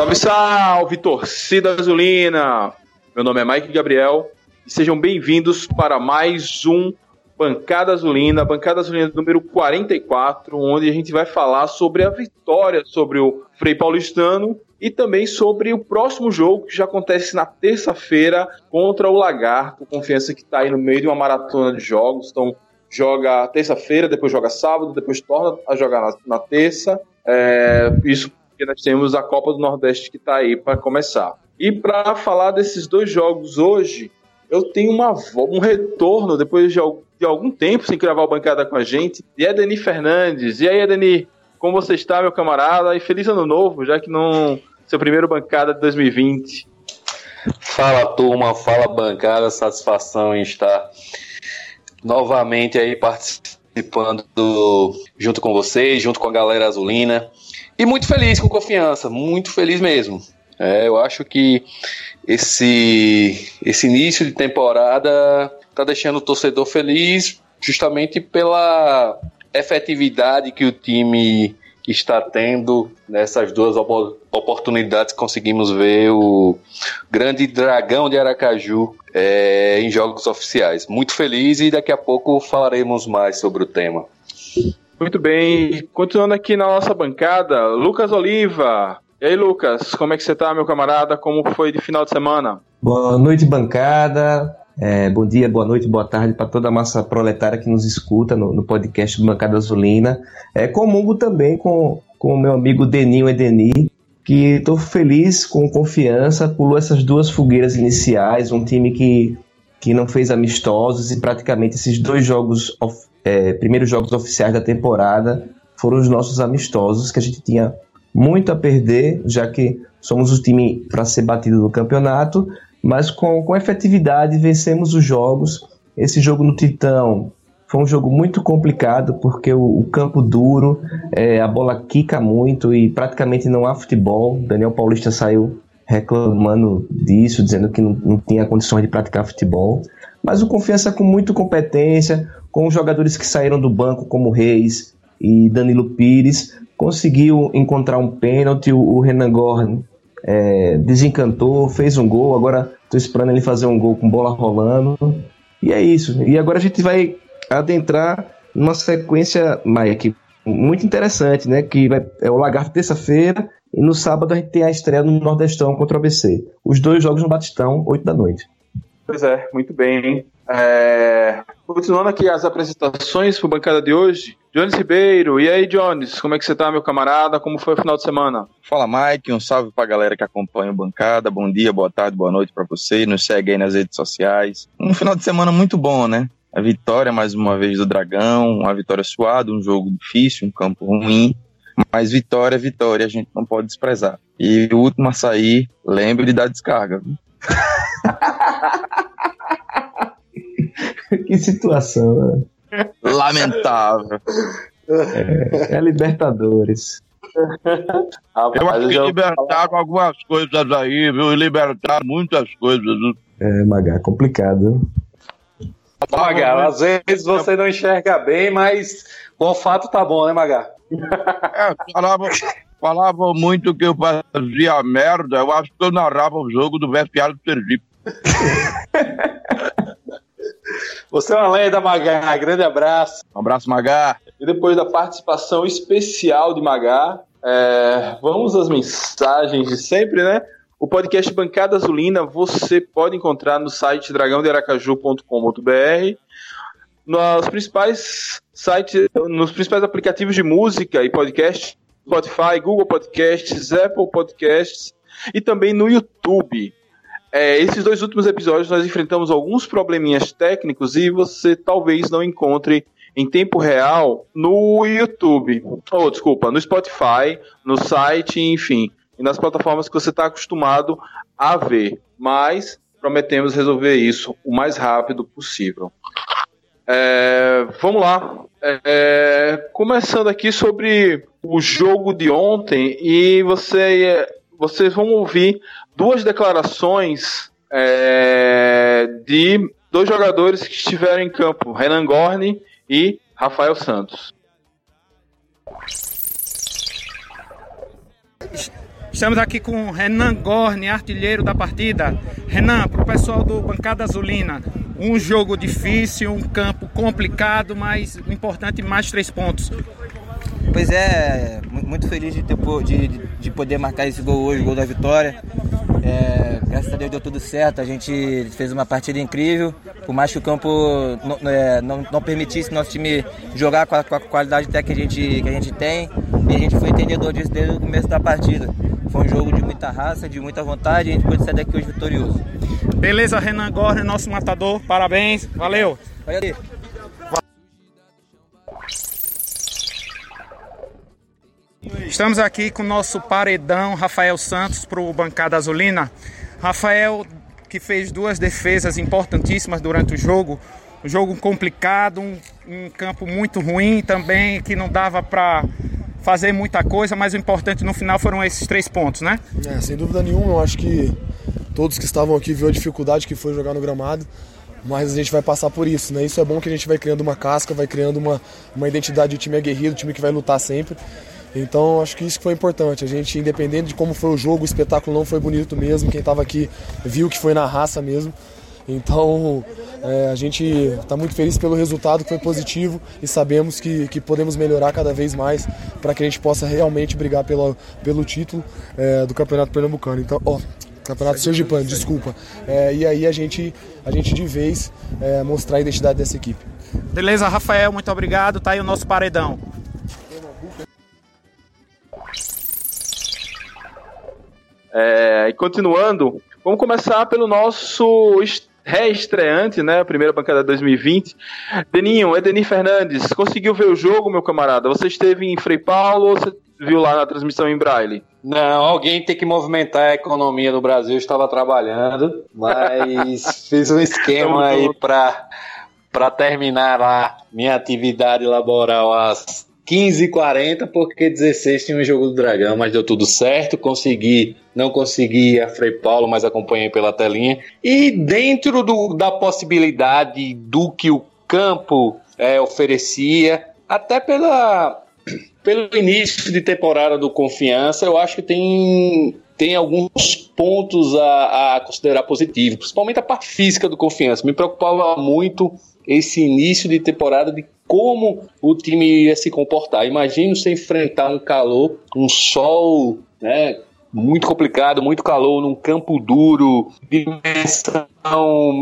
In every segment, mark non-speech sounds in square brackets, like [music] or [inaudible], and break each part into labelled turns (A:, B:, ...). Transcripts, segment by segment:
A: Salve, salve, torcida azulina! Meu nome é Mike Gabriel e sejam bem-vindos para mais um Bancada Azulina, Bancada Azulina número 44, onde a gente vai falar sobre a vitória sobre o Frei Paulistano e também sobre o próximo jogo que já acontece na terça-feira contra o Lagarto. Confiança que está aí no meio de uma maratona de jogos. Então, joga terça-feira, depois joga sábado, depois torna a jogar na, na terça. É, isso porque nós temos a Copa do Nordeste que está aí para começar. E para falar desses dois jogos hoje, eu tenho uma, um retorno depois de, de algum tempo sem gravar o bancada com a gente, de Edeni Fernandes. E aí, Edeni, como você está, meu camarada? E feliz ano novo, já que não seu primeiro bancada de 2020.
B: Fala turma, fala bancada, satisfação em estar novamente aí participando do, junto com vocês, junto com a galera azulina. E muito feliz com confiança, muito feliz mesmo. É, eu acho que esse, esse início de temporada tá deixando o torcedor feliz justamente pela efetividade que o time está tendo nessas duas oportunidades conseguimos ver o grande dragão de Aracaju é, em jogos oficiais. Muito feliz e daqui a pouco falaremos mais sobre o tema.
A: Muito bem, continuando aqui na nossa bancada, Lucas Oliva. E aí, Lucas, como é que você tá, meu camarada? Como foi de final de semana?
C: Boa noite, bancada. É, bom dia, boa noite, boa tarde para toda a massa proletária que nos escuta no, no podcast Bancada Azulina. É, comungo também com o meu amigo Deninho Edeni, que estou feliz, com confiança, pulou essas duas fogueiras iniciais, um time que, que não fez amistosos e praticamente esses dois jogos, é, primeiros jogos oficiais da temporada foram os nossos amistosos, que a gente tinha muito a perder, já que somos o time para ser batido no campeonato, mas com, com efetividade vencemos os jogos. Esse jogo no Titão foi um jogo muito complicado porque o, o campo duro, é, a bola quica muito e praticamente não há futebol. Daniel Paulista saiu reclamando disso, dizendo que não, não tinha condições de praticar futebol. Mas o Confiança com muita competência, com os jogadores que saíram do banco, como Reis e Danilo Pires, conseguiu encontrar um pênalti. O, Renan Gorn é, desencantou, fez um gol. Agora estou esperando ele fazer um gol com bola rolando. E é isso. E agora a gente vai adentrar numa sequência, Mike, muito interessante, né? Que vai, é o Lagarto terça-feira e no sábado a gente tem a estreia no Nordestão contra o ABC. Os dois jogos no Batistão, 8 da noite.
A: Pois é, muito bem. É... Continuando aqui as apresentações para a bancada de hoje, Jones Ribeiro, e aí Jones, como é que você tá, meu camarada? Como foi o final de semana?
D: Fala Mike, um salve para a galera que acompanha o bancada, bom dia, boa tarde, boa noite para você, nos segue aí nas redes sociais. Um final de semana muito bom, né? A vitória mais uma vez do Dragão, uma vitória suada, um jogo difícil, um campo ruim, mas vitória é vitória, a gente não pode desprezar. E o último a sair, lembre de dar descarga. [laughs]
C: que situação,
D: né? Lamentável.
C: É, é Libertadores.
D: eu acho que libertaram algumas coisas aí, viu? Libertaram muitas coisas.
C: É, Magá, complicado.
B: Magá, às vezes você não enxerga bem, mas o olfato tá bom, né, Magá?
D: É, falava, falava muito que eu fazia merda, eu acho que eu narrava o jogo do vestiário do Sergipe. [laughs]
B: Você é uma lenda, Magá. Grande abraço.
D: Um abraço, Magá.
A: E depois da participação especial de Magá, é, vamos às mensagens de sempre, né? O podcast Bancada Azulina você pode encontrar no site dragãodearacaju.com.br, nos principais sites, nos principais aplicativos de música e podcast, Spotify, Google Podcasts, Apple Podcasts e também no YouTube. É, esses dois últimos episódios nós enfrentamos alguns probleminhas técnicos e você talvez não encontre em tempo real no YouTube, ou oh, desculpa, no Spotify, no site, enfim e nas plataformas que você está acostumado a ver. Mas prometemos resolver isso o mais rápido possível. É, vamos lá. É, começando aqui sobre o jogo de ontem e você, vocês vão ouvir duas declarações é, de dois jogadores que estiveram em campo, Renan Gorni e Rafael Santos.
E: Estamos aqui com Renan Gorne, artilheiro da partida. Renan, para o pessoal do Bancada Azulina, um jogo difícil, um campo complicado, mas o importante mais três pontos.
F: Pois é, muito feliz de, ter, de, de poder marcar esse gol hoje, o gol da vitória. É, graças a Deus deu tudo certo, a gente fez uma partida incrível, por mais que o campo não, é, não, não permitisse nosso time jogar com a, com a, qualidade técnica que a, gente, que a gente tem, e a gente foi entendedor disso desde o começo da partida. Foi um jogo de muita raça, de muita vontade, e a gente pôde sair daqui hoje vitorioso.
E: Beleza, Renan Gorner, nosso matador, parabéns, valeu! Valeu. Estamos aqui com o nosso paredão Rafael Santos para o Bancada Azulina. Rafael, que fez duas defesas importantíssimas durante o jogo. Um jogo complicado, um, um campo muito ruim também, que não dava para fazer muita coisa, mas o importante no final foram esses três pontos, né?
G: É, sem dúvida nenhuma, eu acho que todos que estavam aqui viram a dificuldade que foi jogar no gramado, mas a gente vai passar por isso, né? Isso é bom que a gente vai criando uma casca, vai criando uma, uma identidade, o time aguerrido, o time que vai lutar sempre. Então acho que isso foi importante. A gente, independente de como foi o jogo, o espetáculo não foi bonito mesmo. Quem estava aqui viu que foi na raça mesmo. Então é, a gente está muito feliz pelo resultado que foi positivo e sabemos que, que podemos melhorar cada vez mais para que a gente possa realmente brigar pelo, pelo título é, do Campeonato Pernambucano. Então, ó, Campeonato Sergipano, desculpa. É, e aí a gente, a gente de vez é, mostrar a identidade dessa equipe.
E: Beleza, Rafael, muito obrigado. Tá aí o nosso paredão.
A: É, e continuando, vamos começar pelo nosso reestreante, né? A primeira bancada de 2020. Deninho, Edenir Fernandes, conseguiu ver o jogo, meu camarada? Você esteve em Frei Paulo ou você viu lá na transmissão em Braille?
B: Não, alguém tem que movimentar a economia no Brasil. Eu estava trabalhando, mas [laughs] fiz um esquema aí para para terminar lá minha atividade laboral às 15h40, porque 16 tinha um jogo do Dragão, mas deu tudo certo. Consegui, não consegui a Frei Paulo, mas acompanhei pela telinha. E dentro do, da possibilidade do que o campo é, oferecia, até pela, pelo início de temporada do Confiança, eu acho que tem, tem alguns pontos a, a considerar positivo, principalmente a parte física do Confiança. Me preocupava muito esse início de temporada de como o time ia se comportar. Imagina você enfrentar um calor, um sol, né? Muito complicado, muito calor, num campo duro, dimensão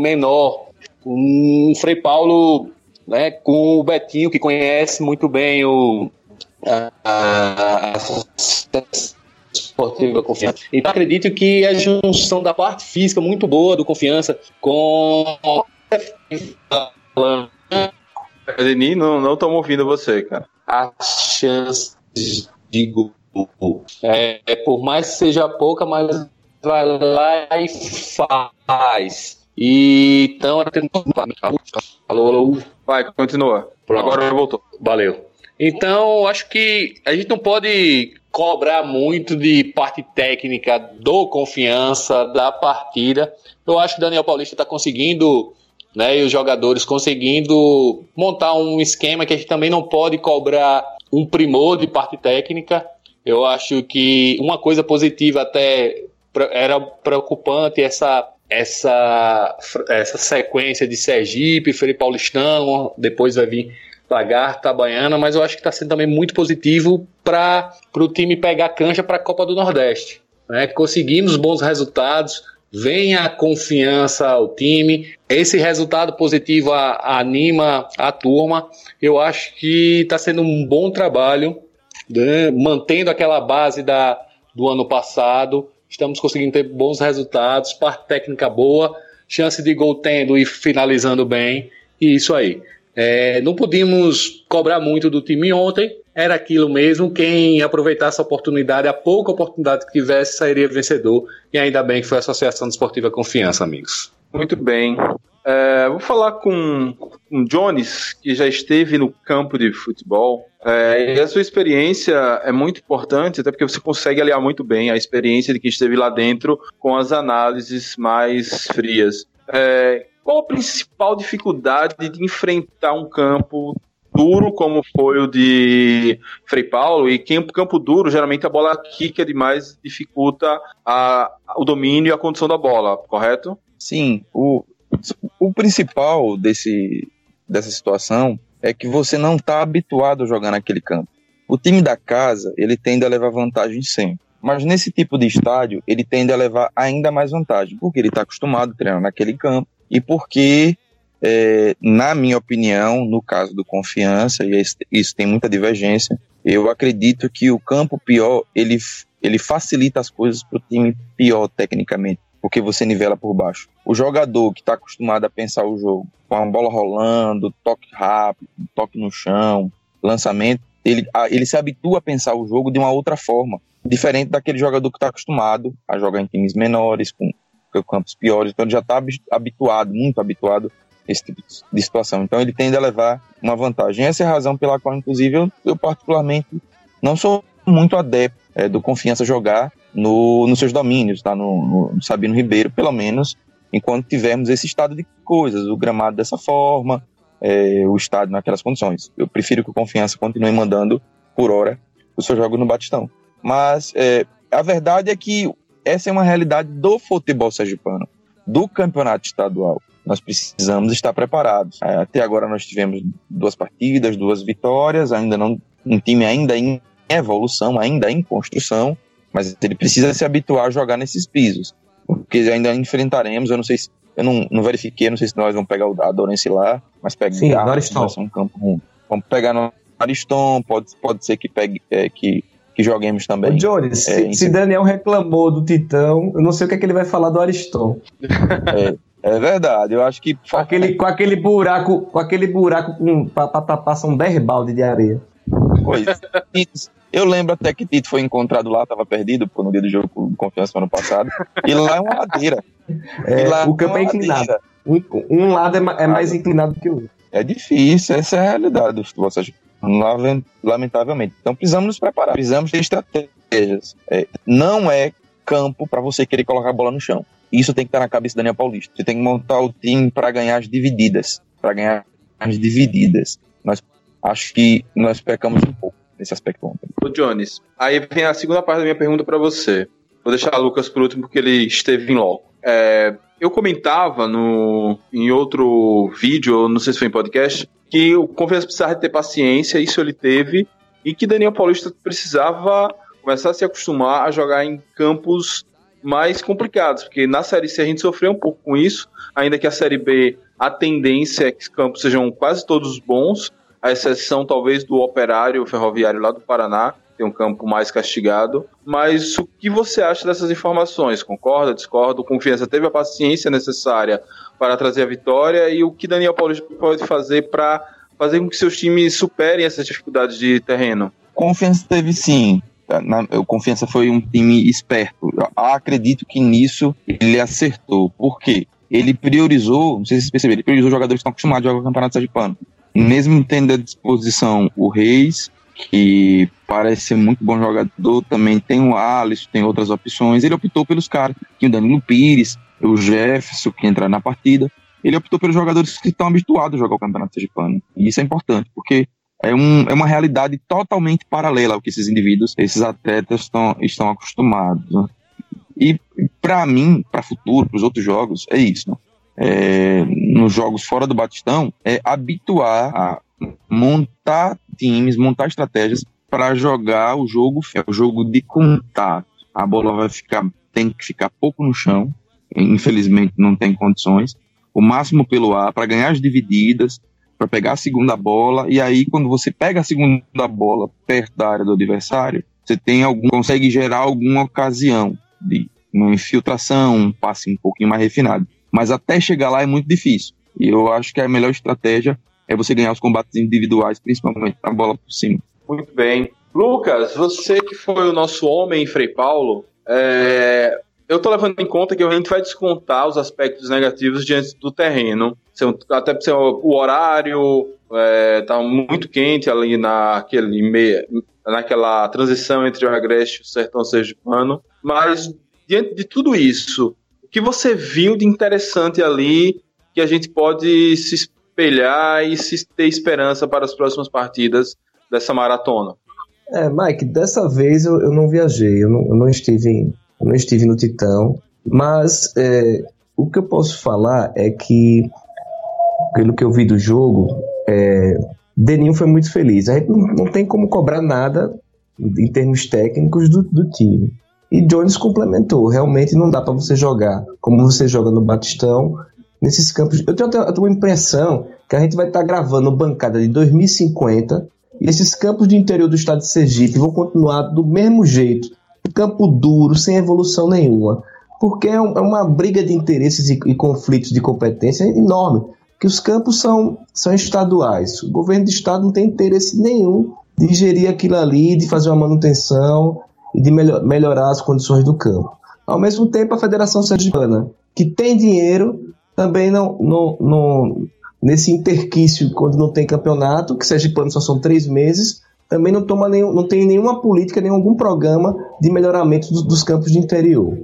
B: menor. Um Frei Paulo né, com o Betinho, que conhece muito bem o, a, a, a esportiva confiança. Então acredito que a junção da parte física muito boa do confiança com
A: Adeni, não, não estamos ouvindo você, cara.
B: As chances de gol. É, é, por mais que seja pouca, mas vai lá e faz. E então
A: alô. Vai, continua. Pronto. Agora voltou.
B: Valeu. Então, acho que a gente não pode cobrar muito de parte técnica do confiança da partida. Eu acho que o Daniel Paulista está conseguindo né, e os jogadores conseguindo montar um esquema que a gente também não pode cobrar um primor de parte técnica. Eu acho que uma coisa positiva até era preocupante essa essa essa sequência de Sergipe, Felipe Paulistão, depois vai vir Lagarta, Baiana, mas eu acho que está sendo também muito positivo para o time pegar cancha para a Copa do Nordeste. Né? Conseguimos bons resultados, vem a confiança ao time. Esse resultado positivo a, a anima a turma. Eu acho que está sendo um bom trabalho, né? mantendo aquela base da, do ano passado. Estamos conseguindo ter bons resultados, parte técnica boa, chance de gol tendo e finalizando bem. E isso aí. É, não podíamos cobrar muito do time ontem, era aquilo mesmo. Quem aproveitasse a oportunidade, a pouca oportunidade que tivesse, sairia vencedor. E ainda bem que foi a Associação Desportiva Confiança, amigos.
A: Muito bem. É, vou falar com o Jones, que já esteve no campo de futebol. É, e a sua experiência é muito importante, até porque você consegue aliar muito bem a experiência de quem esteve lá dentro com as análises mais frias. É, qual a principal dificuldade de enfrentar um campo duro, como foi o de Frei Paulo, e campo, campo duro, geralmente a bola quica demais, dificulta a, o domínio e a condução da bola, correto?
D: Sim, o, o principal desse, dessa situação é que você não está habituado a jogar naquele campo. O time da casa, ele tende a levar vantagem sempre. Mas nesse tipo de estádio, ele tende a levar ainda mais vantagem, porque ele está acostumado a treinar naquele campo e porque, é, na minha opinião, no caso do Confiança, e isso tem muita divergência, eu acredito que o campo pior, ele, ele facilita as coisas para o time pior tecnicamente, porque você nivela por baixo. O jogador que está acostumado a pensar o jogo, com a bola rolando, toque rápido, toque no chão, lançamento, ele, ele se habitua a pensar o jogo de uma outra forma diferente daquele jogador que está acostumado a jogar em times menores, com, campos piores, então ele já está habituado, muito habituado a esse tipo de situação. Então ele tende a levar uma vantagem. Essa é a razão pela qual, inclusive, eu, eu particularmente não sou muito adepto é, do confiança jogar no, nos seus domínios, tá? No, no Sabino Ribeiro, pelo menos, enquanto tivermos esse estado de coisas, o gramado dessa forma, é, o estádio naquelas condições. Eu prefiro que o Confiança continue mandando por hora o seu jogo no Batistão. Mas é, a verdade é que essa é uma realidade do futebol sergipano, do campeonato estadual. Nós precisamos estar preparados. É, até agora nós tivemos duas partidas, duas vitórias, ainda não um time ainda em evolução, ainda em construção, mas ele precisa se habituar a jogar nesses pisos, porque ainda enfrentaremos, eu não sei se eu não, não verifiquei, não sei se nós vamos pegar o a Dorense lá, mas pegar
C: Sim, Ariston.
D: um campo ruim. Vamos pegar no Ariston, pode, pode ser que pegue é, que que joguemos também.
C: Ô, Johnny, é, se, se, Daniel reclamou do Titão, eu não sei o que, é que ele vai falar do Ariston.
D: É, é verdade, eu acho que.
C: Com aquele, com aquele buraco, com aquele buraco com, pra, pra tapar são 10 balde de areia.
D: Pois. Eu lembro até que Tito foi encontrado lá, estava perdido pô, no dia do jogo com confiança no ano passado. E lá é uma ladeira.
C: É, o campo é, é inclinado. Um, um, lado é, é mais inclinado que o outro.
D: É difícil, essa é a realidade do futebol lamentavelmente. Então precisamos nos preparar, precisamos ter estratégias. É, não é campo para você querer colocar a bola no chão. Isso tem que estar na cabeça do Daniel Paulista. Você tem que montar o time para ganhar as divididas, para ganhar as divididas. Nós acho que nós pecamos um pouco nesse aspecto ontem.
A: Ô Jones, aí vem a segunda parte da minha pergunta para você. Vou deixar o Lucas por último porque ele esteve em loco. É, eu comentava no, em outro vídeo, não sei se foi em podcast, que o Confiança precisava ter paciência, isso ele teve, e que Daniel Paulista precisava começar a se acostumar a jogar em campos mais complicados, porque na Série C a gente sofreu um pouco com isso, ainda que a Série B a tendência é que os campos sejam quase todos bons, a exceção talvez do Operário Ferroviário lá do Paraná, tem um campo mais castigado. Mas o que você acha dessas informações? Concorda, discorda? Confiança teve a paciência necessária para trazer a vitória e o que Daniel Paulista pode fazer para fazer com que seus times superem essas dificuldades de terreno?
D: Confiança teve sim. Na, o Confiança foi um time esperto. Eu acredito que nisso ele acertou. Por quê? Ele priorizou, não sei se vocês perceberam, ele priorizou jogadores que estão acostumados a jogar o Campeonato Sergipano. Mesmo tendo à disposição o Reis, que parece ser muito bom jogador, também tem o Alisson, tem outras opções, ele optou pelos caras, que o Danilo Pires, o Jefferson, que entra na partida, ele optou pelos jogadores que estão habituados a jogar o Campeonato Sergipano. E isso é importante, porque é, um, é uma realidade totalmente paralela ao que esses indivíduos, esses atletas estão, estão acostumados. Né? E para mim, para futuro, para os outros jogos, é isso. Né? É, nos jogos fora do Batistão, é habituar a montar times, montar estratégias para jogar o jogo, o jogo de contato. A bola vai ficar, tem que ficar pouco no chão, infelizmente não tem condições. O máximo pelo ar para ganhar as divididas, para pegar a segunda bola e aí quando você pega a segunda bola perto da área do adversário, você tem algum consegue gerar alguma ocasião de uma infiltração, um passe um pouquinho mais refinado. Mas até chegar lá é muito difícil. E eu acho que a melhor estratégia é você ganhar os combates individuais, principalmente a bola por cima.
A: Muito bem. Lucas, você que foi o nosso homem, Frei Paulo, é, eu estou levando em conta que a gente vai descontar os aspectos negativos diante do terreno. Até por ser o horário, é, tá muito quente ali naquele meia, naquela transição entre o Agreste e o Sertão Sergipano. Mas, diante de tudo isso, o que você viu de interessante ali que a gente pode se espelhar e se ter esperança para as próximas partidas dessa maratona?
C: É, Mike, dessa vez eu, eu não viajei, eu não, eu não, estive, eu não estive no Titão, mas é, o que eu posso falar é que, pelo que eu vi do jogo, é, Deninho foi muito feliz. A gente não, tem como cobrar nada em termos técnicos do, do time. E Jones complementou. Realmente não dá para você jogar como você joga no Batistão, nesses campos. Eu tenho, tenho uma impressão que a gente vai estar tá gravando bancada de 2050 e esses campos de interior do estado de Sergipe vão continuar do mesmo jeito. Campo duro, sem evolução nenhuma. Porque é, é uma briga de interesses e, e conflitos de competência enorme. Que os campos são, são estaduais. O governo do estado não tem interesse nenhum de gerir aquilo ali, de fazer uma manutenção e de melhor, melhorar as condições do campo. Ao mesmo tempo, a Federação Sergipana, que tem dinheiro, também não, não, não nesse interquício, quando não tem campeonato, que Sergipano só são três meses, também não, toma nenhum, não tem nenhuma política, nenhum algum programa de melhoramento dos, dos campos de interior.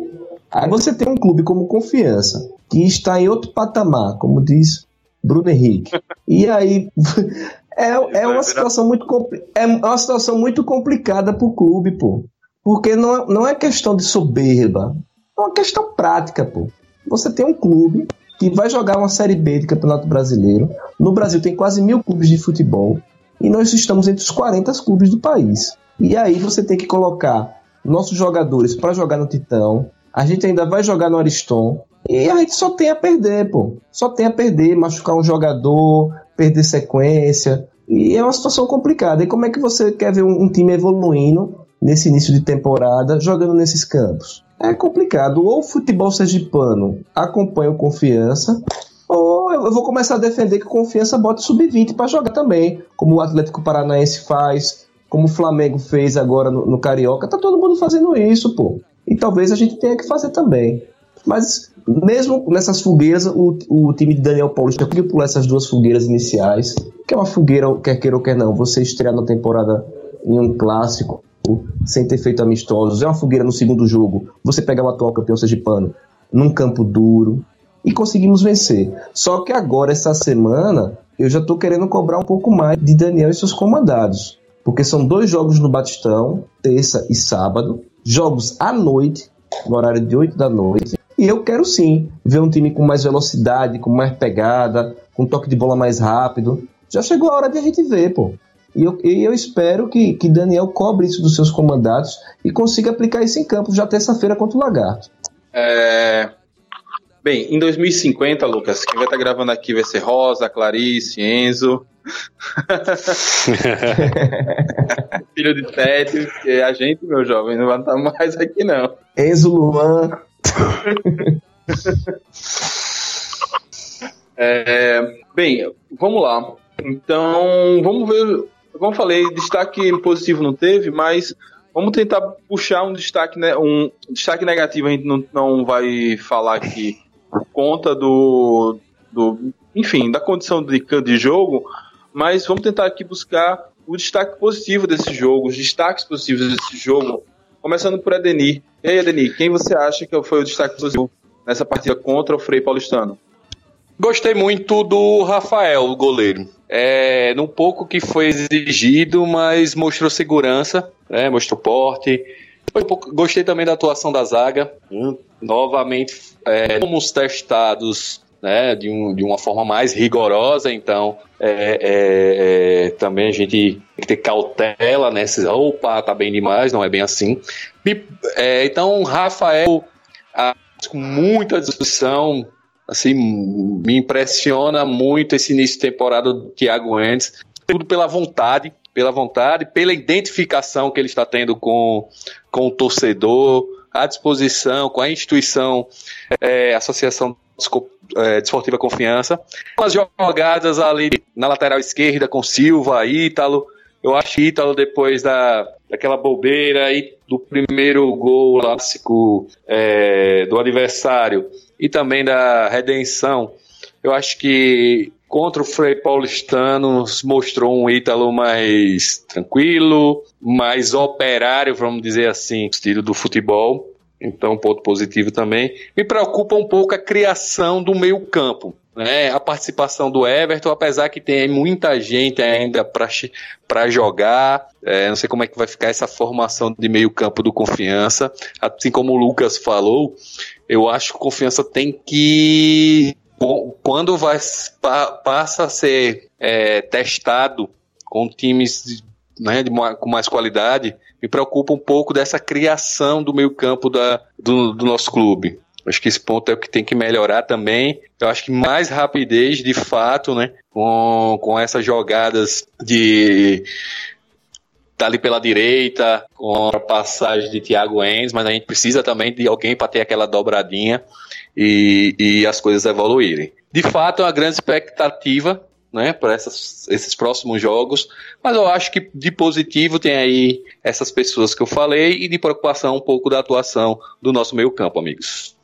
C: Aí você tem um clube como Confiança, que está em outro patamar, como diz Bruno Henrique. E aí [laughs] é, é uma situação muito é uma situação muito complicada para o clube, pô. Porque não, é, não é questão de soberba, é uma questão prática, pô. Você tem um clube que vai jogar uma Série B de Campeonato Brasileiro. No Brasil tem quase mil clubes de futebol e nós estamos entre os 40 clubes do país. E aí você tem que colocar nossos jogadores para jogar no Titão. A gente ainda vai jogar no Ariston. E a gente só tem a perder, pô. Só tem a perder, machucar um jogador, perder sequência. E é uma situação complicada. E como é que você quer ver um, um time evoluindo nesse início de temporada jogando nesses campos. É complicado. Ou o futebol sergipano acompanha o confiança, ou eu vou começar a defender que o confiança bota sub-20 para jogar também, como o Atlético Paranaense faz, como o Flamengo fez agora no, no, Carioca. Tá todo mundo fazendo isso, pô. E talvez a gente tenha que fazer também. Mas mesmo nessas fogueiras, o, o time de Daniel Paulista conseguiu pular essas duas fogueiras iniciais, que é uma fogueira, quer queira ou quer não, você estrear na temporada em um clássico sem ter feito amistosos, é uma fogueira no segundo jogo, você pegar o atual campeão sergipano num campo duro e conseguimos vencer. Só que agora, essa semana, eu já estou querendo cobrar um pouco mais de Daniel e seus comandados. Porque são dois jogos no Batistão, terça e sábado, jogos à noite, no horário de 8 da noite. E eu quero sim ver um time com mais velocidade, com mais pegada, com toque de bola mais rápido. Já chegou a hora de a gente ver, pô. E eu, e eu espero que, que Daniel cobre isso dos seus comandados e consiga aplicar isso em campo já terça-feira contra o Lagarto.
A: É... Bem, em 2050, Lucas, quem vai estar gravando aqui vai ser Rosa, Clarice, Enzo. [laughs] Filho de Sete, que é a gente, meu jovem, não vai estar mais aqui não.
C: Enzo Luan.
A: é, bem, vamos lá. Então, vamos ver como eu falei, destaque positivo não teve, mas vamos tentar puxar um destaque, né, um destaque negativo. A gente não, não vai falar aqui por conta do, do, enfim, da condição de, de jogo, mas vamos tentar aqui buscar o destaque positivo desse jogo, os destaques positivos desse jogo, começando por Adenir. E aí, Adenir, quem você acha que foi o destaque positivo nessa partida contra o Frei Paulistano?
B: Gostei muito do Rafael, o goleiro. É, num pouco que foi exigido, mas mostrou segurança, né, mostrou porte. gostei também da atuação da zaga. Hum, novamente, é, fomos testados né, de, um, de, uma forma mais rigorosa, então é, é, é também a gente tem que ter cautela, né? Se, opa, tá bem demais, não é bem assim. É, então, Rafael, com muita discussão, assim, me impressiona muito esse início de temporada do Thiago Endes, tudo pela vontade, pela vontade, pela identificação que ele está tendo com, com o torcedor, à disposição, com a instituição, é, Associação é, Desportiva Confiança. As jogadas ali na lateral esquerda com Silva, Ítalo, eu acho que Ítalo, depois da, daquela bobeira aí do primeiro gol clássico é, do adversário e também da redenção, eu acho que contra o Frei Paulistano mostrou um Ítalo mais tranquilo, mais operário, vamos dizer assim, estilo do futebol. Então, ponto positivo também. Me preocupa um pouco a criação do meio campo. Né, a participação do Everton, apesar que tem muita gente ainda para jogar. É, não sei como é que vai ficar essa formação de meio campo do Confiança. Assim como o Lucas falou, eu acho que o Confiança tem que quando vai passa a ser é, testado com times né, de, com mais qualidade, me preocupa um pouco dessa criação do meio campo da, do, do nosso clube. Acho que esse ponto é o que tem que melhorar também. Eu acho que mais rapidez, de fato, né? Com, com essas jogadas de tá ali pela direita, com a passagem de Thiago Enz, mas a gente precisa também de alguém para ter aquela dobradinha e, e as coisas evoluírem. De fato, é uma grande expectativa né, para esses próximos jogos, mas eu acho que de positivo tem aí essas pessoas que eu falei e de preocupação um pouco da atuação do nosso meio campo, amigos.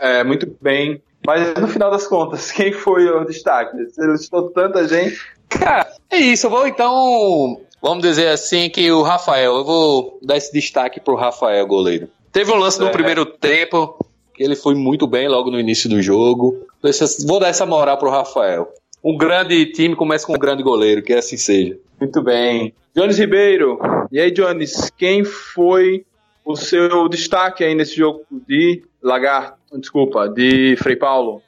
A: É, muito bem. Mas no final das contas, quem foi o destaque? Você listou tanta gente.
B: Cara, é isso. Eu vou então, vamos dizer assim, que o Rafael, eu vou dar esse destaque pro Rafael, goleiro. Teve um lance é. no primeiro tempo, que ele foi muito bem logo no início do jogo. Vou dar essa moral pro Rafael. Um grande time começa com um grande goleiro, que assim seja.
A: Muito bem. Jones Ribeiro. E aí, Jones, quem foi o seu destaque aí nesse jogo de Lagarto, desculpa, de Frei Paulo?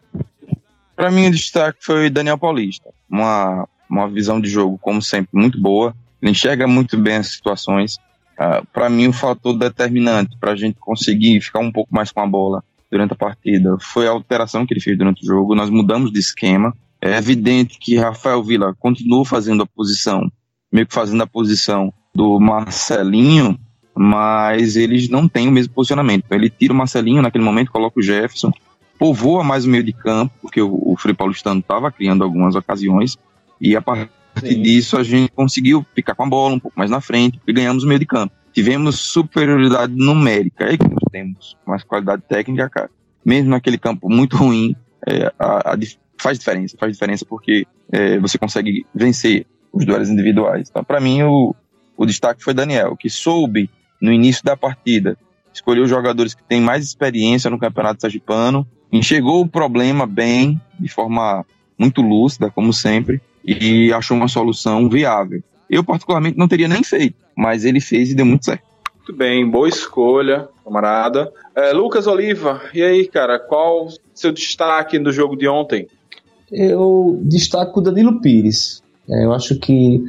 D: Para mim, o destaque foi Daniel Paulista. Uma, uma visão de jogo, como sempre, muito boa. Ele enxerga muito bem as situações. Uh, para mim, o fator determinante para a gente conseguir ficar um pouco mais com a bola durante a partida foi a alteração que ele fez durante o jogo. Nós mudamos de esquema. É evidente que Rafael Vila continuou fazendo a posição, meio que fazendo a posição do Marcelinho, mas eles não têm o mesmo posicionamento. Então, ele tira o Marcelinho naquele momento, coloca o Jefferson, povoa mais o meio de campo, porque o, o Frei Paulistano estava criando algumas ocasiões, e a partir Sim. disso a gente conseguiu ficar com a bola um pouco mais na frente e ganhamos o meio de campo tivemos superioridade numérica. Aí que nós temos mais qualidade técnica, cara. Mesmo naquele campo muito ruim, é, a, a, faz diferença. Faz diferença porque é, você consegue vencer os duelos individuais. Então, para mim, o, o destaque foi Daniel, que soube, no início da partida, escolher os jogadores que têm mais experiência no Campeonato Sergipano, enxergou o problema bem, de forma muito lúcida, como sempre, e achou uma solução viável. Eu, particularmente, não teria nem feito, mas ele fez e deu muito certo.
A: Muito bem, boa escolha, camarada. É, Lucas Oliva, e aí, cara, qual seu destaque do jogo de ontem?
C: Eu destaco o Danilo Pires. É, eu acho que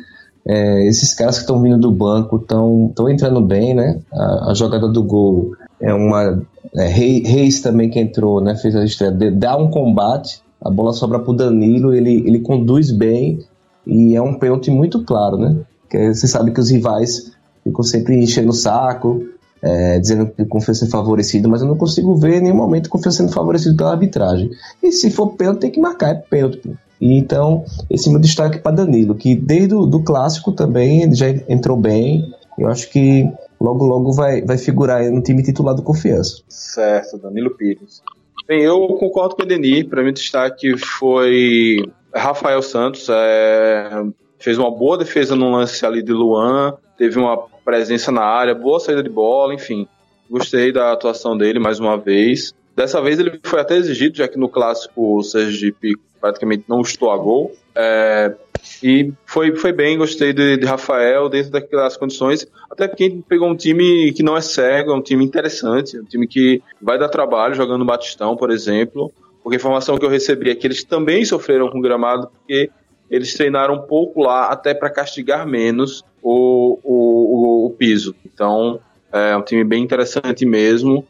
C: é, esses caras que estão vindo do banco estão entrando bem, né? A, a, jogada do gol é uma. É, Reis também que entrou, né? Fez a estreia, dá um combate, a bola sobra pro Danilo, ele, ele conduz bem e é um pênalti muito claro, né? Que você sabe que os rivais ficam sempre enchendo o saco, é, dizendo que o Confiança é favorecido, mas eu não consigo ver em nenhum momento o Confiança sendo favorecido pela arbitragem. E se for pênalti, tem que marcar, é pênalti. E então, esse meu destaque para Danilo, que desde o do clássico também ele já entrou bem. Eu acho que logo logo vai, vai figurar no time titular do Confiança.
A: Certo, Danilo Pires. Bem, eu concordo com o Edenir. Para mim, o destaque foi Rafael Santos. É, fez uma boa defesa no lance ali de Luan, teve uma presença na área, boa saída de bola, enfim. Gostei da atuação dele mais uma vez. Dessa vez ele foi até exigido, já que no clássico o Sergipe praticamente não estou a gol. É, e foi, foi bem, gostei de, de, Rafael dentro daquelas condições. Até porque pegou um time que não é cego, é um time interessante, um time que vai dar trabalho jogando no Batistão, por exemplo. Porque a informação que eu recebi é que eles também sofreram com gramado, porque eles treinaram um pouco lá até para castigar menos o, o, o, piso. Então, é um time bem interessante mesmo,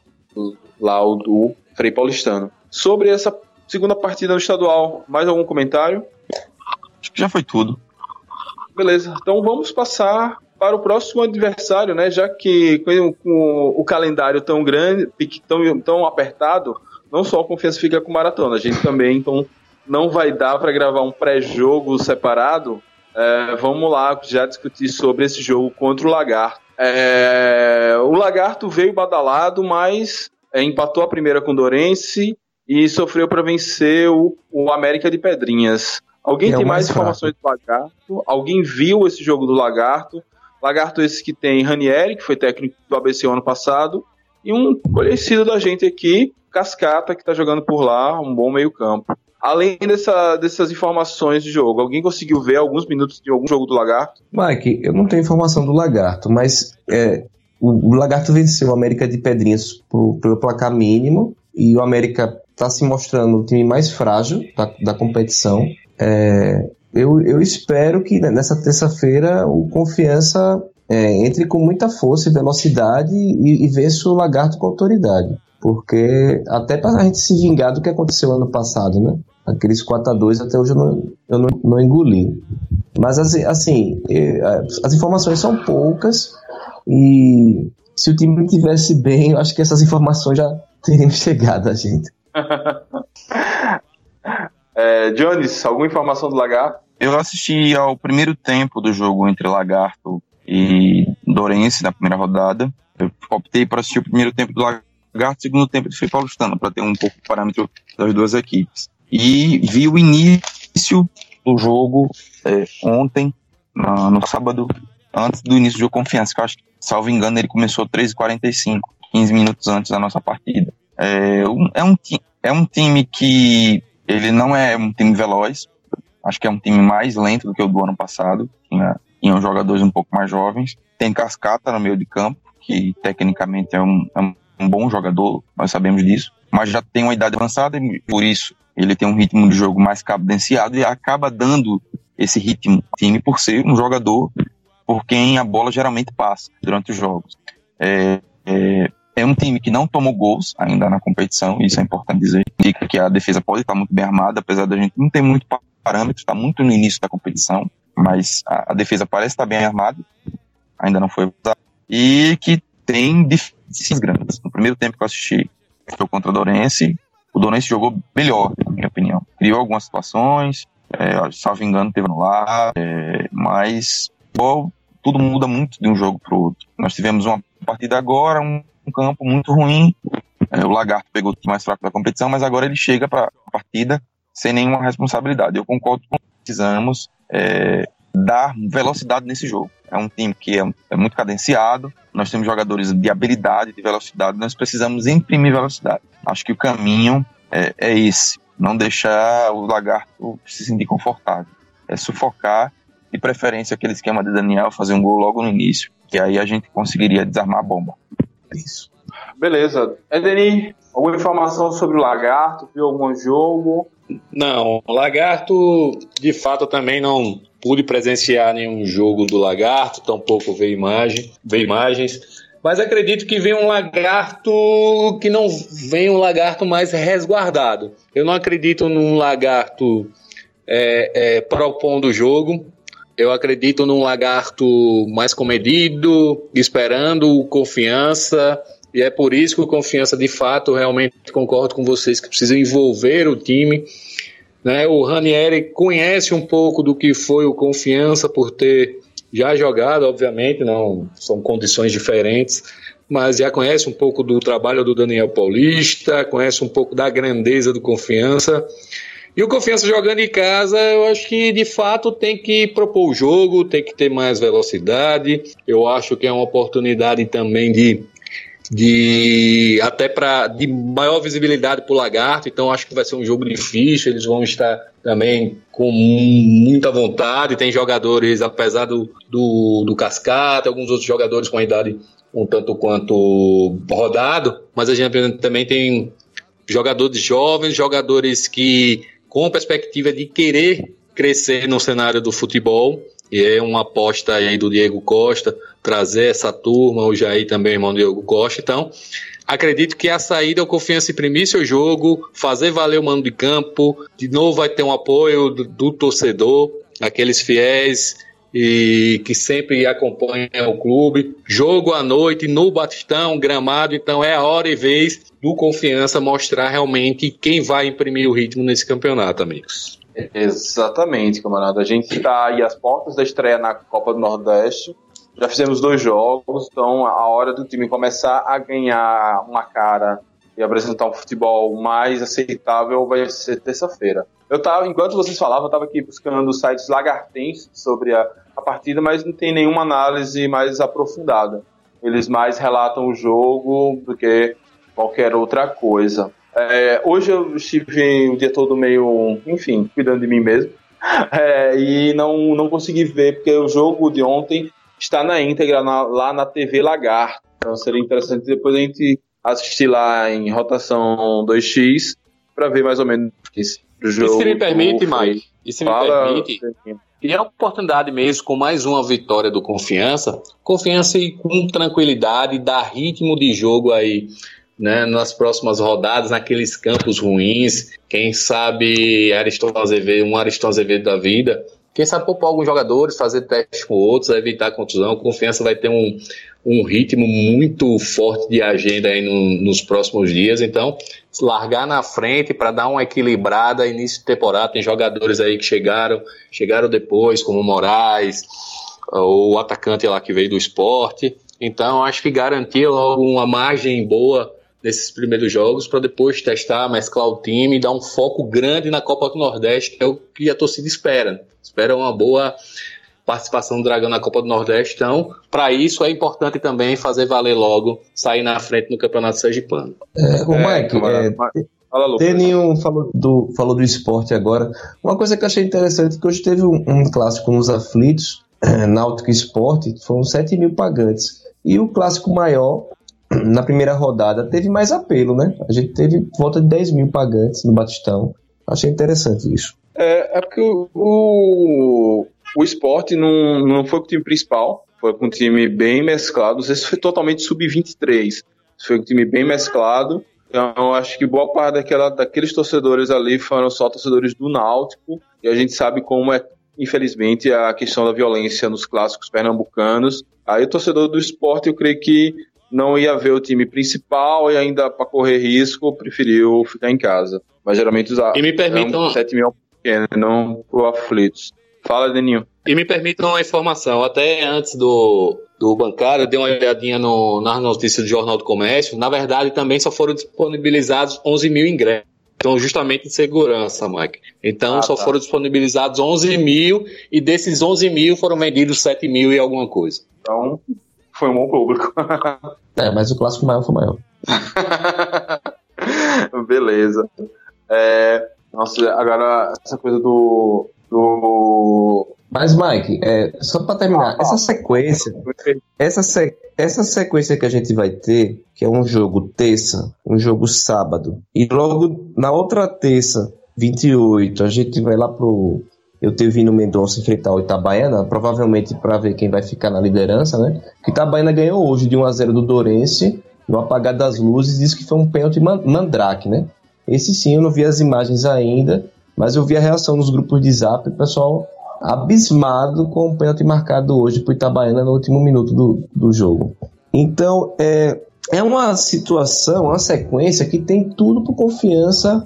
A: lá o do Frei Paulistano. Sobre essa segunda partida no estadual, mais algum comentário?
D: Acho que já foi tudo.
A: Beleza, então vamos passar para o próximo adversário, né? Já que com, o calendário tão grande, tão, tão apertado, não só a confiança fica com maratona, a gente também, então não vai dar para gravar um pré-jogo separado. É, vamos lá já discutir sobre esse jogo contra o Lagarto. É, o Lagarto veio badalado, mas é, empatou a primeira com o Dorense e sofreu para vencer o, o, América de Pedrinhas. Alguém é tem mais, mais informações do Lagarto? Alguém viu esse jogo do Lagarto? Lagarto esse que tem Ranieri, que foi técnico do ABC ano passado, e um conhecido da gente aqui, Cascata, que está jogando por lá, um bom meio campo. além dessa, dessas informações de jogo, alguém conseguiu ver alguns minutos de algum jogo do Lagarto?
C: Mike, eu não tenho informação do Lagarto, mas é, o, o, Lagarto venceu o América de Pedrinhas por, pelo placar mínimo e o América está se mostrando o time mais frágil da, da competição. É, eu, eu espero que nessa terça-feira o Confiança é, entre com muita força e velocidade e, e vença o Lagarto com autoridade. Porque até para a gente se vingar do que aconteceu ano passado, né? Aqueles 4 a 2 até hoje eu não, eu não, não engoli. Mas assim, assim, as informações são poucas e se o time tivesse bem, eu acho que essas informações já [laughs] teriam chegado a gente. [laughs]
A: é, Jones, alguma informação do Lagarto?
D: Eu assisti ao primeiro tempo do jogo entre Lagarto e Dorense na primeira rodada. Eu optei para assistir o primeiro tempo do Lagarto, segundo tempo do Frei Paulistano, para ter um pouco de parâmetro das duas equipes. E vi o início do jogo é, ontem, no, no, sábado, antes do início do jogo Confiança, que eu acho que, salvo engano, ele começou 13h45, 15 minutos antes da nossa partida. É um, é um, é um time que ele não é um time veloz, acho que é um time mais lento do que o do ano passado, tinha, tinha jogadores um pouco mais jovens, tem Cascata no meio de campo, que tecnicamente é um, é um bom jogador, nós sabemos disso, mas já tem uma idade avançada e por isso ele tem um ritmo de jogo mais cadenciado e acaba dando esse ritmo time por ser um jogador por quem a bola geralmente passa durante os jogos. É, é, é um time que não tomou gols ainda na competição, isso é importante dizer. Indica que a defesa pode estar muito bem armada, apesar da gente não ter muito parâmetro, está muito no início da competição, mas a, a, defesa parece estar bem armada, ainda não foi usada, e que tem deficiências grandes. No primeiro tempo que eu assisti, foi contra o Dorense, o Dorense jogou melhor, na minha opinião. Criou algumas situações, é, salvo engano, teve no lá, é, mas bom, tudo muda muito de um jogo para o outro. Nós tivemos uma partida agora, um um campo muito ruim. É, o Lagarto pegou o time mais fraco da competição, mas agora ele chega para a partida sem nenhuma responsabilidade. Eu concordo com precisamos é, dar velocidade nesse jogo. É um time que é, é, muito cadenciado, nós temos jogadores de habilidade, de velocidade, nós precisamos imprimir velocidade. Acho que o caminho é, é esse, não deixar o Lagarto se sentir confortável. É sufocar, de preferência aquele esquema de Daniel, fazer um gol logo no início, que aí a gente conseguiria desarmar a bomba.
A: Isso. Beleza. Edeni, alguma informação sobre o Lagarto? Viu algum jogo?
B: Não, o Lagarto, de fato, também não pude presenciar nenhum jogo do Lagarto, tampouco ver imagem, ver imagens. Mas acredito que vem um lagarto que não vem um lagarto mais resguardado. Eu não acredito num lagarto é, é, propondo o jogo. Eu acredito num lagarto mais comedido, esperando confiança. E é por isso que o confiança, de fato, realmente concordo com vocês que precisa envolver o time. Né? O Ranieri conhece um pouco do que foi o confiança por ter já jogado, obviamente, não são condições diferentes, mas já conhece um pouco do trabalho do Daniel Paulista, conhece um pouco da grandeza do confiança. E o Confiança jogando em casa, eu acho que de fato tem que propor o jogo, tem que ter mais velocidade. Eu acho que é uma oportunidade também de de até para de maior visibilidade para o Lagarto, então acho que vai ser um jogo difícil, eles vão estar também com muita vontade, tem jogadores, apesar do, do, do Cascata, alguns outros jogadores com a idade um tanto quanto rodado, mas a gente também tem jogadores jovens, jogadores que com perspectiva de querer crescer no cenário do futebol. E é uma aposta aí do Diego Costa, trazer essa turma, o Jair também, irmão do Diego Costa. Então, acredito que a saída, o confiança imprimir seu jogo, fazer valer o mano de campo. De novo vai ter um apoio do, do torcedor, aqueles fiéis e que sempre acompanha o clube. Jogo à noite no Batistão, gramado, então é a hora e vez do Confiança mostrar realmente quem vai imprimir o ritmo nesse campeonato, amigos.
A: Exatamente, camarada. A gente está aí às portas da estreia na Copa do Nordeste. Já fizemos dois jogos, então a hora do time começar a ganhar uma cara e apresentar um futebol mais aceitável vai ser terça-feira. Eu tava, enquanto vocês falavam, eu estava aqui buscando sites lagartenses sobre a, a partida, mas não tem nenhuma análise mais aprofundada. Eles mais relatam o jogo do que qualquer outra coisa. É, hoje eu estive o dia todo meio, enfim, cuidando de mim mesmo. [laughs] É, e não, não consegui ver, porque o jogo de ontem está na íntegra na, lá na TV Lagarto. Então seria interessante depois a gente assistir lá em rotação 2x para ver mais ou menos esse jogo.
B: E se me permite, Mike, e se me Fala, permite, e é a oportunidade mesmo, com mais uma vitória do Confiança, Confiança e com tranquilidade, dar ritmo de jogo aí né, nas próximas rodadas, naqueles campos ruins, quem sabe Aristóteles Azevedo, um Aristóteles Azevedo da vida, quem sabe poupar alguns jogadores, fazer teste com outros, evitar contusão, confiança vai ter um, um ritmo muito forte de agenda aí no, nos próximos dias, então largar na frente para dar uma equilibrada início de temporada, tem jogadores aí que chegaram, chegaram depois, como Moraes, o atacante lá que veio do esporte, então acho que garantir logo uma margem boa nesses primeiros jogos para depois testar, mesclar o time e dar um foco grande na Copa do Nordeste, que é o que a torcida espera. Espera uma boa participação do Dragão na Copa do Nordeste. Então, para isso é importante também fazer valer logo, sair na frente no Campeonato Sergipano.
C: É, o é, Mike, é, Fala, falou do, falou do esporte agora. Uma coisa que eu achei interessante é que hoje teve um, um clássico nos aflitos, é, Náutico Esporte, foram 7 mil pagantes. E o clássico maior na primeira rodada teve mais apelo, né? A gente teve volta de 10 mil pagantes no Batistão. Achei interessante isso.
A: É, é porque o, o, o esporte não, não foi com o time principal, foi com um time bem mesclado. Esse foi totalmente sub-23. Foi um time bem mesclado. Então, acho que boa parte daquela, daqueles torcedores ali foram só torcedores do Náutico. E a gente sabe como é, infelizmente, a questão da violência nos clássicos pernambucanos. Aí, o torcedor do esporte, eu creio que não ia ver o time principal e ainda para correr risco preferiu ficar em casa. Mas geralmente os
B: e me permitam
A: 7 mil pequeno, não pro aflitos. Fala, Deninho.
B: E me permitam uma informação, até antes do, do bancário, eu dei uma olhadinha no, nas notícias do Jornal do Comércio. Na verdade, também só foram disponibilizados 11 mil ingressos. Então, justamente de segurança, Mike. Então, ah, só tá. foram disponibilizados 11 mil e desses 11 mil foram vendidos 7 mil e alguma coisa.
A: Então, foi um bom público. [laughs]
C: é, mas o clássico maior foi maior.
A: Beleza. É, nossa, agora essa coisa do. Do...
C: Mas, Mike, é, só para terminar, ah, essa sequência. Essa, se, essa sequência que a gente vai ter, que é um jogo terça, um jogo sábado, e logo na outra terça, 28, a gente vai lá pro eu ter vindo Mendonça enfrentar o Itabaiana, provavelmente para ver quem vai ficar na liderança, né? Que Itabaiana ganhou hoje de 1 a 0 do Dorense, no apagar das luzes, disse que foi um pênalti mandrake, né? Esse sim, eu não vi as imagens ainda, mas eu vi a reação nos grupos de zap, o pessoal abismado com o pênalti marcado hoje para Itabaiana no último minuto do, do jogo. Então, é, é uma situação, uma sequência que tem tudo por confiança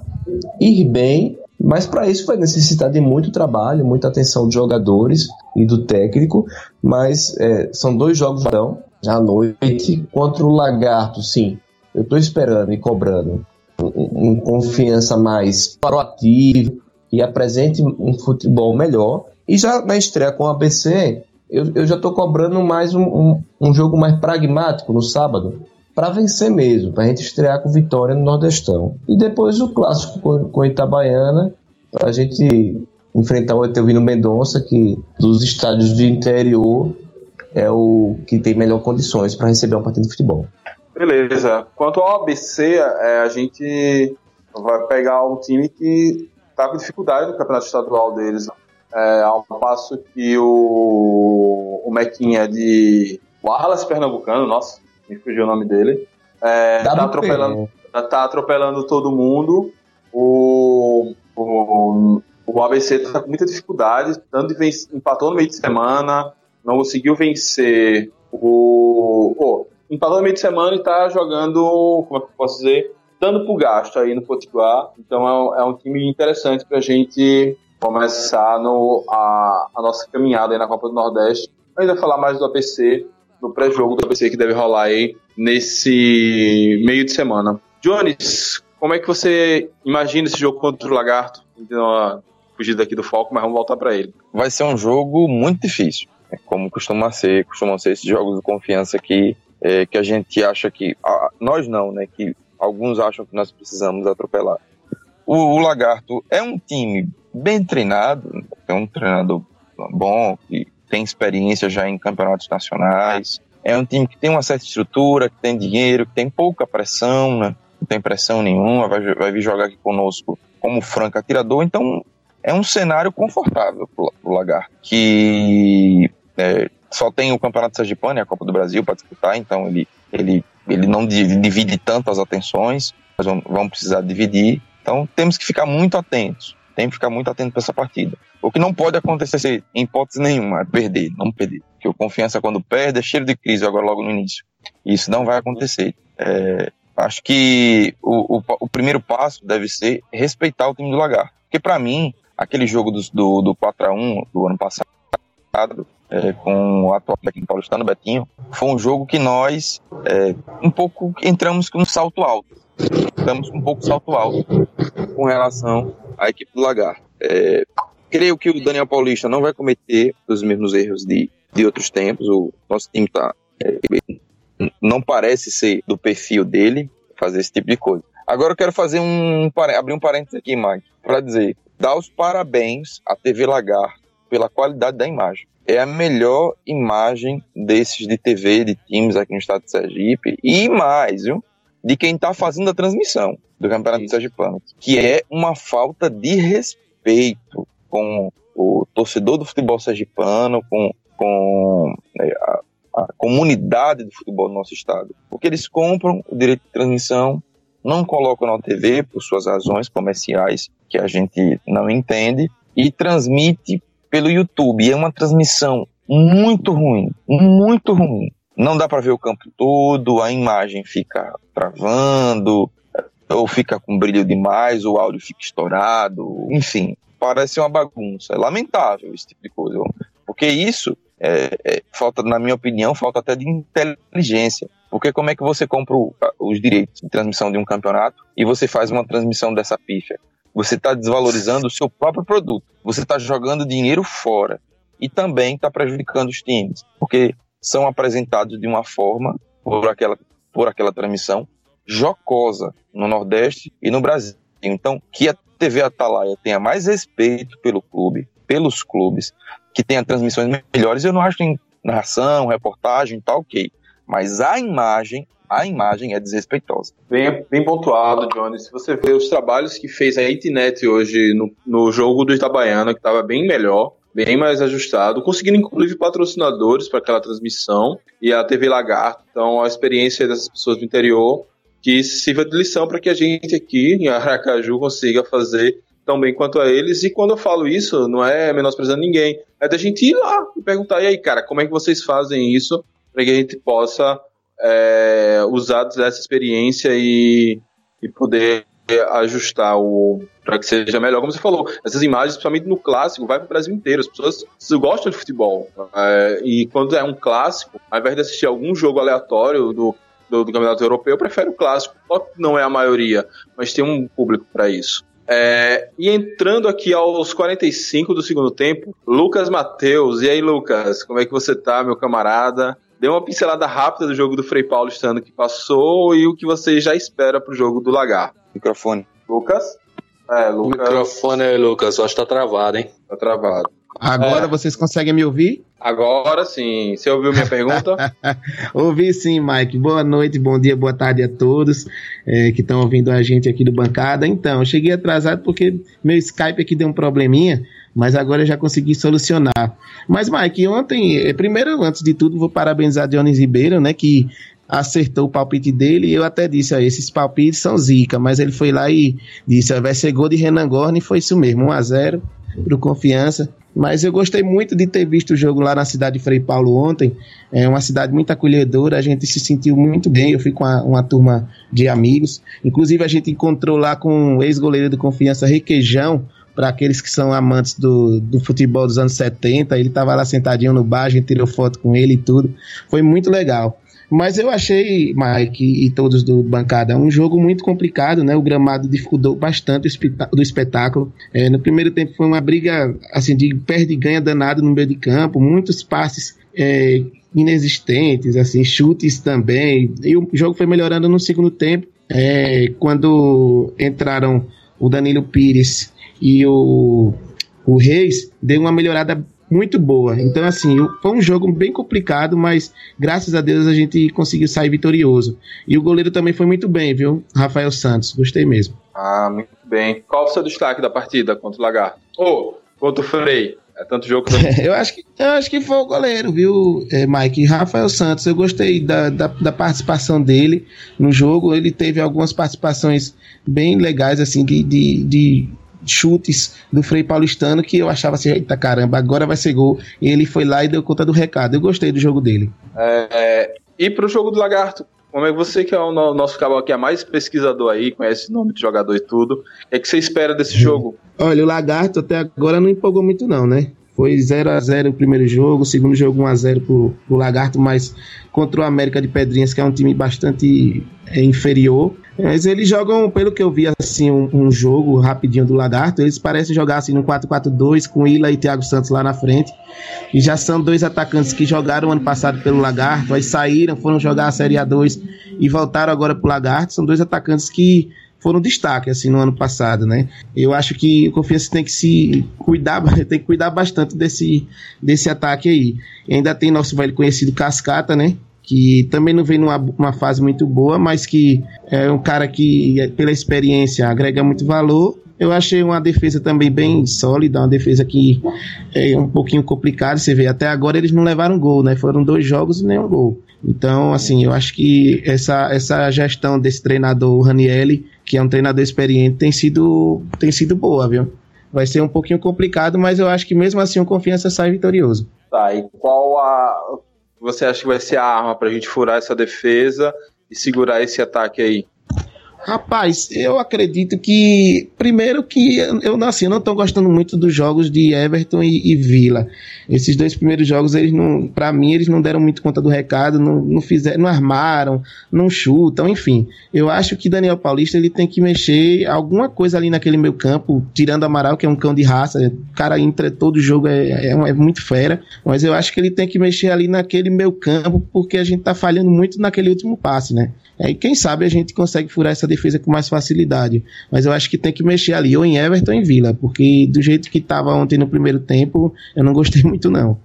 C: ir bem mas para isso vai necessitar de muito trabalho, muita atenção dos jogadores e do técnico. Mas é, são dois jogos então, à noite contra o Lagarto, sim. Eu estou esperando e cobrando um, confiança mais proativo e apresente um futebol melhor. E já na estreia com o ABC, eu, eu já estou cobrando mais um, um, um jogo mais pragmático no sábado para vencer mesmo, para a gente estrear com vitória no Nordestão. E depois o clássico com, com Itabaiana, para a gente enfrentar o Etelvino Mendonça, que dos estádios de interior é o que tem melhor condições para receber um partido de futebol.
A: Beleza. Quanto ao ABC, é, a gente vai pegar um time que está com dificuldade no campeonato estadual deles. É, ao passo que o, o Mequinha de Wallace Pernambucano, nossa, me fugiu o nome dele. É, tá, atropelando, tá atropelando todo mundo. O, o, o ABC tá com muita dificuldade, tanto de empatou no meio de semana, não conseguiu vencer o. Oh, empatou meio de semana e tá jogando, como é que eu posso dizer? Dando pro gasto aí no Potiguar. Então é, é um time interessante pra gente começar no, a, a nossa caminhada aí na Copa do Nordeste. Ainda falar mais do ABC, no pré-jogo do ABC que deve rolar aí nesse meio de semana. Jones, como é que você imagina esse jogo contra o Lagarto? Fugir daqui do foco, mas vamos voltar para ele.
D: Vai ser um jogo muito difícil, é como costuma ser, costumam ser esses jogos de confiança que, é, que a gente acha que. nós não, né? Que alguns acham que nós precisamos atropelar. O, o Lagarto é um time bem treinado, é um treinador bom, que tem experiência já em campeonatos nacionais, é um time que tem uma certa estrutura, que tem dinheiro, que tem pouca pressão, né? não tem pressão nenhuma, vai, vai vir jogar aqui conosco como franco atirador, então é um cenário confortável para o Lagarto, que é, só tem o Campeonato Sergipano e a Copa do Brasil para disputar, então ele, ele, ele não divide tanto as atenções, mas vamos precisar dividir. Então temos que ficar muito atentos, tem que ficar muito atento para essa partida. O que não pode acontecer, em hipótese nenhuma, é perder, não perder. Porque o confiança quando perde é cheiro de crise agora logo no início. Isso não vai acontecer. É, acho que o, o, o, primeiro passo deve ser respeitar o time do Lagar. Porque para mim, aquele jogo do, do, do 4x1 do ano passado, é, com o atual técnico paulistano, Betinho, foi um jogo que nós é, um pouco entramos com um salto alto. Estamos com um pouco salto alto com relação à equipe do Lagar. É, creio que o Daniel Paulista não vai cometer os mesmos erros de, de outros tempos. O nosso time tá, é, não parece ser do perfil dele fazer esse tipo de coisa. Agora eu quero fazer um abrir um parênteses aqui, Mike, para dizer, dar os parabéns à TV Lagar pela qualidade da imagem. É a melhor imagem desses de TV, de times aqui no estado de Sergipe, e mais, viu? De quem está fazendo a transmissão do Campeonato Isso. Sergipano, que é uma falta de respeito com o torcedor do futebol sergipano, com, com né, a, a comunidade do futebol do nosso estado. Porque eles compram o direito de transmissão, não colocam na TV por suas razões comerciais que a gente não entende e transmite pelo YouTube. É uma transmissão muito ruim, muito ruim. Não dá para ver o campo todo, a imagem fica travando, ou fica com brilho demais, o áudio fica estourado, enfim, parece uma bagunça. É lamentável esse tipo de coisa, porque isso é, é, falta, na minha opinião, falta até de inteligência. Porque como é que você compra os direitos de transmissão de um campeonato e você faz uma transmissão dessa pífia? Você está desvalorizando o seu próprio produto. Você está jogando dinheiro fora. E também está prejudicando os times. Porque são apresentados de uma forma, por aquela, por aquela transmissão, jocosa no Nordeste e no Brasil. Então, que a TV Atalaia tenha mais respeito pelo clube, pelos clubes, que tenha transmissões melhores, eu não acho em narração, reportagem, tá ok. Mas a imagem a imagem é desrespeitosa.
A: Bem, bem pontuado, Johnny. Se você vê os trabalhos que fez a Itnet hoje no, no jogo do Itabaiana, que estava bem melhor, bem mais ajustado, conseguindo inclusive patrocinadores para aquela transmissão e a TV Lagarto. Então, a experiência dessas pessoas do interior que sirva de lição para que a gente aqui em Aracaju consiga fazer tão bem quanto a eles. E quando eu falo isso, não é menosprezando ninguém, é da gente ir lá e perguntar: e aí, cara, como é que vocês fazem isso para que a gente possa é, usar dessa experiência e, e poder ajustar o para que seja melhor, como você falou, essas imagens, principalmente no clássico, vai para o Brasil inteiro. As pessoas gostam de futebol. É, e quando é um clássico, ao invés de assistir algum jogo aleatório do, do, do Campeonato Europeu, eu prefiro o clássico. Não é a maioria, mas tem um público para isso. É, e entrando aqui aos 45 do segundo tempo, Lucas Matheus. E aí, Lucas, como é que você tá, meu camarada? Dê uma pincelada rápida do jogo do Frei Paulo estando que passou e o que você já espera pro jogo do Lagar.
D: Microfone.
A: Lucas?
B: É, Lucas. Microfone aí, Lucas. Eu acho que tá travado, hein?
A: Tá travado.
H: Agora é. vocês conseguem me ouvir?
A: Agora sim. Você ouviu minha pergunta? [laughs]
H: Ouvi sim, Mike. Boa noite, bom dia, boa tarde a todos é, que estão ouvindo a gente aqui do Bancada. Então, eu cheguei atrasado porque meu Skype aqui deu um probleminha, mas agora eu já consegui solucionar. Mas, Mike, ontem, é, primeiro, antes de tudo, vou parabenizar Dionis Ribeiro, né, que acertou o palpite dele. Eu até disse, ó, esses palpites são zica, mas ele foi lá e disse, ó, vai ser gol de Renan Gorne, e foi isso mesmo, 1 a 0 pro Confiança. Mas eu gostei muito de ter visto o jogo lá na cidade de Frei Paulo ontem. É uma cidade muito acolhedora, a gente se sentiu muito bem. Eu fui com uma, uma turma de amigos. Inclusive, a gente encontrou lá com o ex-goleiro do Confiança, Requeijão, para aqueles que são amantes do, do futebol dos anos 70. Ele estava lá sentadinho no bar, a gente tirou foto com ele e tudo. Foi muito legal. Mas eu achei, Mike e todos do bancada, um jogo muito complicado, né? O gramado dificultou bastante do espetáculo. É, no primeiro tempo foi uma briga assim de perde e ganha danado no meio de campo, muitos passes é, inexistentes, assim, chutes também. E o jogo foi melhorando no segundo tempo. é, quando entraram o Danilo Pires e o, o Reis, deu uma melhorada muito boa. Então, assim, foi um jogo bem complicado, mas graças a Deus a gente conseguiu sair vitorioso. E o goleiro também foi muito bem, viu? Rafael Santos, gostei mesmo.
A: Ah, muito bem. Qual o seu destaque da partida contra o Lagarto? Ou oh, contra o Frei? É tanto jogo que... [laughs]
H: eu, acho que, eu acho que foi o goleiro, viu, é, Mike? Rafael Santos, eu gostei da, da, da, participação dele no jogo. Ele teve algumas participações bem legais, assim, de, de, de chutes do Frei Paulistano que eu achava assim, eita caramba, agora vai ser gol. E ele foi lá e deu conta do recado. Eu gostei do jogo dele.
A: É, é e pro jogo do Lagarto? Como é que você, que é o nosso cabal que é mais pesquisador aí, conhece o nome de jogador e tudo, é que você espera desse jogo?
H: Olha, o Lagarto até agora não empolgou muito não, né? Foi 0 a 0 o primeiro jogo, o segundo jogo 1 a 0 pro, pro Lagarto, mas contra o América de Pedrinhas, que é um time bastante é, inferior. Mas eles jogam, pelo que eu vi, assim, um, um jogo rapidinho do Lagarto, eles parecem jogar assim no 4-4-2 com Ila e Thiago Santos lá na frente. E já são dois atacantes que jogaram ano passado pelo Lagarto, aí saíram, foram jogar a Série A2 e voltaram agora pro Lagarto. São dois atacantes que foram destaque assim no ano passado, né? Eu acho que o Confiança tem que se cuidar, [laughs] tem que cuidar bastante desse, desse ataque aí. E ainda tem nosso velho conhecido Cascata, né? que também não vem numa fase muito boa, mas que é um cara que, pela experiência, agrega muito valor. Eu achei uma defesa também bem sólida, uma defesa que é um pouquinho complicada. Você vê, até agora eles não levaram gol, né? Foram dois jogos e nenhum gol. Então, assim, eu acho que essa, essa gestão desse treinador, Ranielli, que é um treinador experiente, tem sido, tem sido boa, viu? Vai ser um pouquinho complicado, mas eu acho que mesmo assim o Confiança sai vitorioso.
A: Tá, e qual a, você acha que vai ser a arma para a gente furar essa defesa e segurar esse ataque aí?
H: Rapaz, eu acredito que. Primeiro que eu nasci, eu não estou gostando muito dos jogos de Everton e, e Vila. Esses dois primeiros jogos, eles não. para mim, eles não deram muito conta do recado, não, não fizeram, não armaram, não chutam, enfim. Eu acho que Daniel Paulista ele tem que mexer alguma coisa ali naquele meio campo, tirando Amaral, que é um cão de raça. O cara entra todo jogo, é, é, é muito fera. Mas eu acho que ele tem que mexer ali naquele meio campo, porque a gente tá falhando muito naquele último passe, né? Aí quem sabe a gente consegue furar essa defesa com mais facilidade. Mas eu acho que tem que mexer ali, ou em Everton ou em Vila, porque do jeito que estava ontem no primeiro tempo, eu não gostei [laughs] muito não.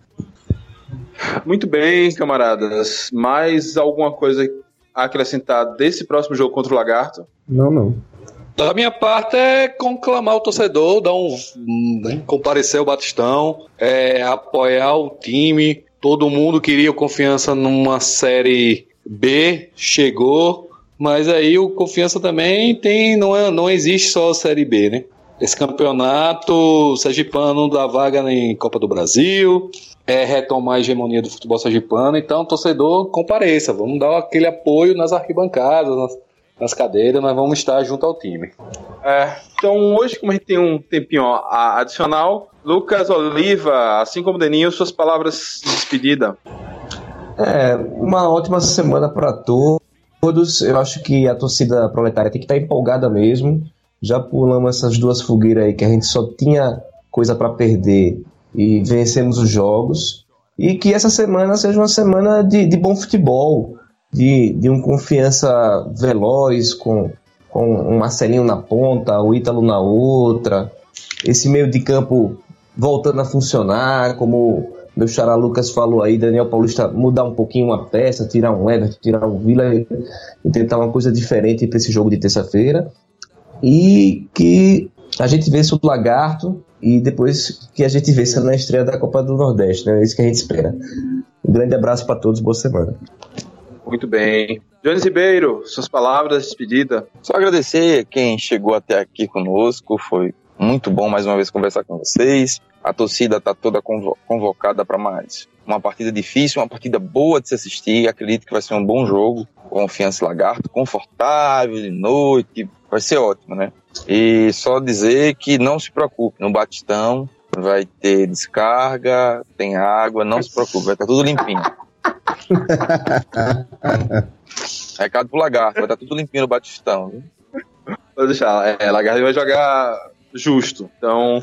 A: Muito bem, camaradas. Mais alguma coisa a acrescentar desse próximo jogo contra o Lagarto?
H: Não, não.
B: Da minha parte é conclamar o torcedor, dar um, né, comparecer ao Batistão, é, apoiar o time. Todo mundo queria confiança numa série B chegou, mas aí o Confiança também tem, não, é, não existe só a Série B, né? Esse campeonato sergipano dá vaga em Copa do Brasil, é retomar a hegemonia do futebol sergipano, então torcedor compareça, vamos dar aquele apoio nas arquibancadas, nas, nas cadeiras, nós vamos estar junto ao time.
A: É, então hoje, como a gente tem um tempinho adicional, Lucas Oliva, assim como Deninho, suas palavras de despedida.
C: É, uma ótima semana para todos. Eu acho que a torcida proletária tem que estar tá empolgada mesmo. Já pulamos essas duas fogueiras aí que a gente só tinha coisa para perder e vencemos os jogos. E que essa semana seja uma semana de, de bom futebol, de, de um confiança veloz, com, com um Marcelinho na ponta, o Ítalo na outra, esse meio de campo voltando a funcionar, como meu xará Lucas falou aí, Daniel Paulista mudar um pouquinho uma peça, tirar um Everton, tirar um Vila e tentar uma coisa diferente para esse jogo de terça-feira. E que a gente vença o Lagarto e depois que a gente vença na estreia da Copa do Nordeste, né? É isso que a gente espera. Um grande abraço para todos, boa semana.
A: Muito bem. Jones Ribeiro, suas palavras de despedida.
D: Só agradecer quem chegou até aqui conosco, foi muito bom mais uma vez conversar com vocês. A torcida está toda convocada para mais uma partida difícil, uma partida boa de se assistir. Acredito que vai ser um bom jogo. Confiança Lagarto, confortável de noite, vai ser ótimo, né? E só dizer que não se preocupe, no Batistão vai ter descarga, tem água, não se preocupe, vai estar tudo limpinho. [laughs] Recado pro Lagarto, vai estar tudo limpinho no Batistão. Viu?
A: Vou deixar, é, Lagarto vai jogar justo. Então,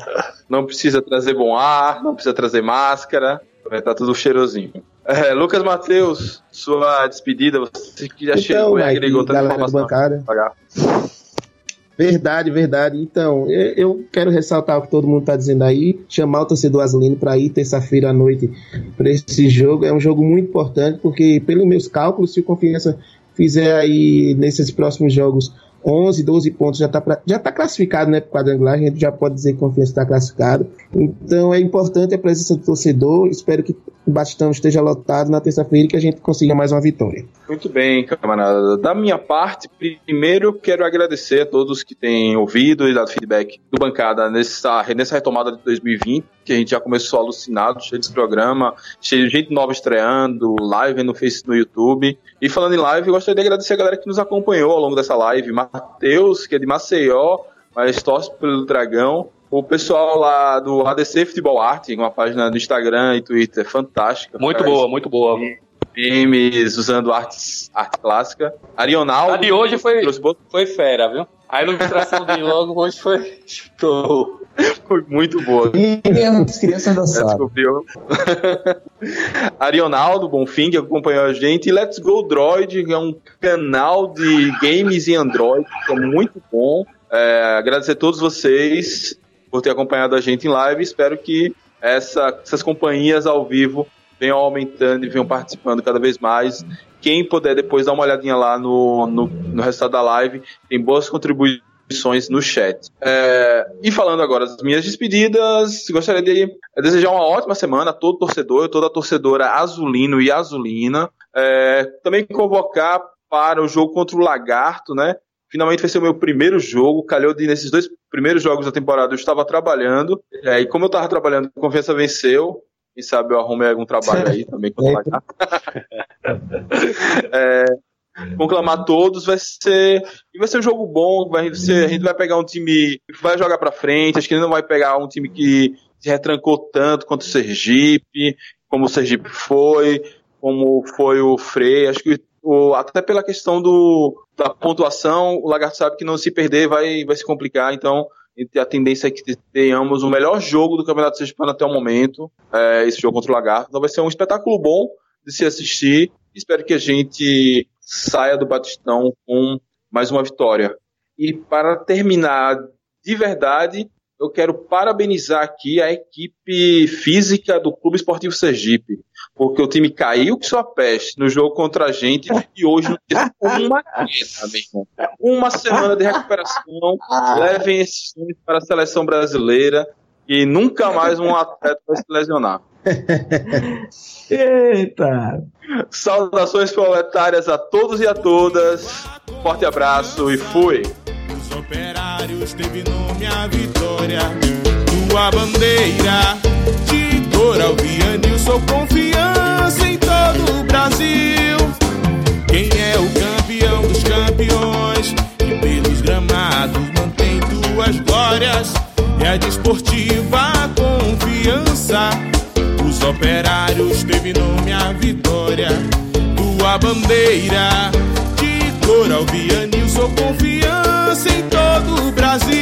A: não precisa trazer bom ar, não precisa trazer máscara. Vai estar tudo cheirosinho. É, Lucas Matheus, sua despedida, você que já
H: Então,
A: chegou e agregou tanta
H: galera da
A: informação. Pagar.
H: Verdade, verdade. Então, eu, eu quero ressaltar o que todo mundo está dizendo aí, chamar o torcedor azulino para ir terça-feira à noite para esse jogo. É um jogo muito importante, porque, pelos meus cálculos, se o Confiança fizer aí nesses próximos jogos 11, 12 pontos, já está já tá classificado né, para o quadrangular, a gente já pode dizer que o Confiança está classificado. Então, é importante a presença do torcedor. Espero que o Batistão esteja lotado na terça-feira e que a gente consiga mais uma vitória.
A: Muito bem, camarada. Da minha parte, primeiro quero agradecer a todos que têm ouvido e dado feedback do Bancada nessa, nessa retomada de 2020, que a gente já começou alucinado, cheio de programa, cheio de gente nova estreando, live no Face, no YouTube. E falando em live, eu gostaria de agradecer a galera que nos acompanhou ao longo dessa live. Matheus, que é de Maceió, mas torce pelo Dragão. O pessoal lá do ADC Futebol Arte, uma página do Instagram e Twitter fantástica.
B: Muito boa, muito boa.
A: memes usando artes, arte clássica. Arionaldo.
B: A de hoje foi, foi fera, viu? A ilustração de [laughs] logo hoje foi show.
A: foi muito boa.
C: E as crianças
A: Já
C: dançaram.
A: descobriu. Arionaldo Bonfim, que acompanhou a gente. E Let's Go Droid, que é um canal de games em Android, que é muito bom. É, agradecer a todos vocês por ter acompanhado a gente em live. Espero que essa- essas companhias ao vivo venham aumentando e venham participando cada vez mais. Quem puder depois dar uma olhadinha lá no, no, no resultado da live, tem boas contribuições no chat. É, e falando agora das minhas despedidas, gostaria de desejar uma ótima semana a todo torcedor, toda torcedora azulino e azulina. É, também convocar para o jogo contra o Lagarto, né? Finalmente vai ser o meu primeiro jogo. Calhou de nesses dois primeiros jogos da temporada eu estava trabalhando. É, e como eu estava trabalhando, a confiança venceu. Quem sabe eu arrumei algum trabalho aí também contra o Lagarto. [laughs] É, conclamar todos, vai ser. E vai ser um jogo bom. Vai ser, a gente vai pegar um time que vai jogar pra frente. Acho que ele não vai pegar um time que se retrancou tanto quanto o Sergipe, como o Sergipe foi, como foi o Frei. Acho que o, até pela questão do, da pontuação, o Lagarto sabe que não se perder vai, vai se complicar. Então, a tendência é que tenhamos o melhor jogo do Campeonato Sergipano até o momento, é, esse jogo contra o Lagarto. Então vai ser um espetáculo bom de se assistir. Espero que a gente saia do Batistão com mais uma vitória. E para terminar de verdade, eu quero parabenizar aqui a equipe física do Clube Esportivo Sergipe, porque o time caiu que sua peste no jogo contra a gente e hoje não teve uma queda, meu irmão. Uma semana de recuperação. Levem esses times para a seleção brasileira e nunca mais um atleta vai se lesionar. [laughs]
C: Eita!
A: Saudações proletárias a todos e a todas. Forte abraço e fui.
I: Os operários teve nome a vitória. Tua bandeira de cor alviane, sou confiança em todo o Brasil. Quem é o campeão dos campeões? Que pelos gramados mantém tuas glórias. É a desportiva confiança. Os operários teve nome a vitória. Tua bandeira de cor alviane, sou confiança em todo o Brasil.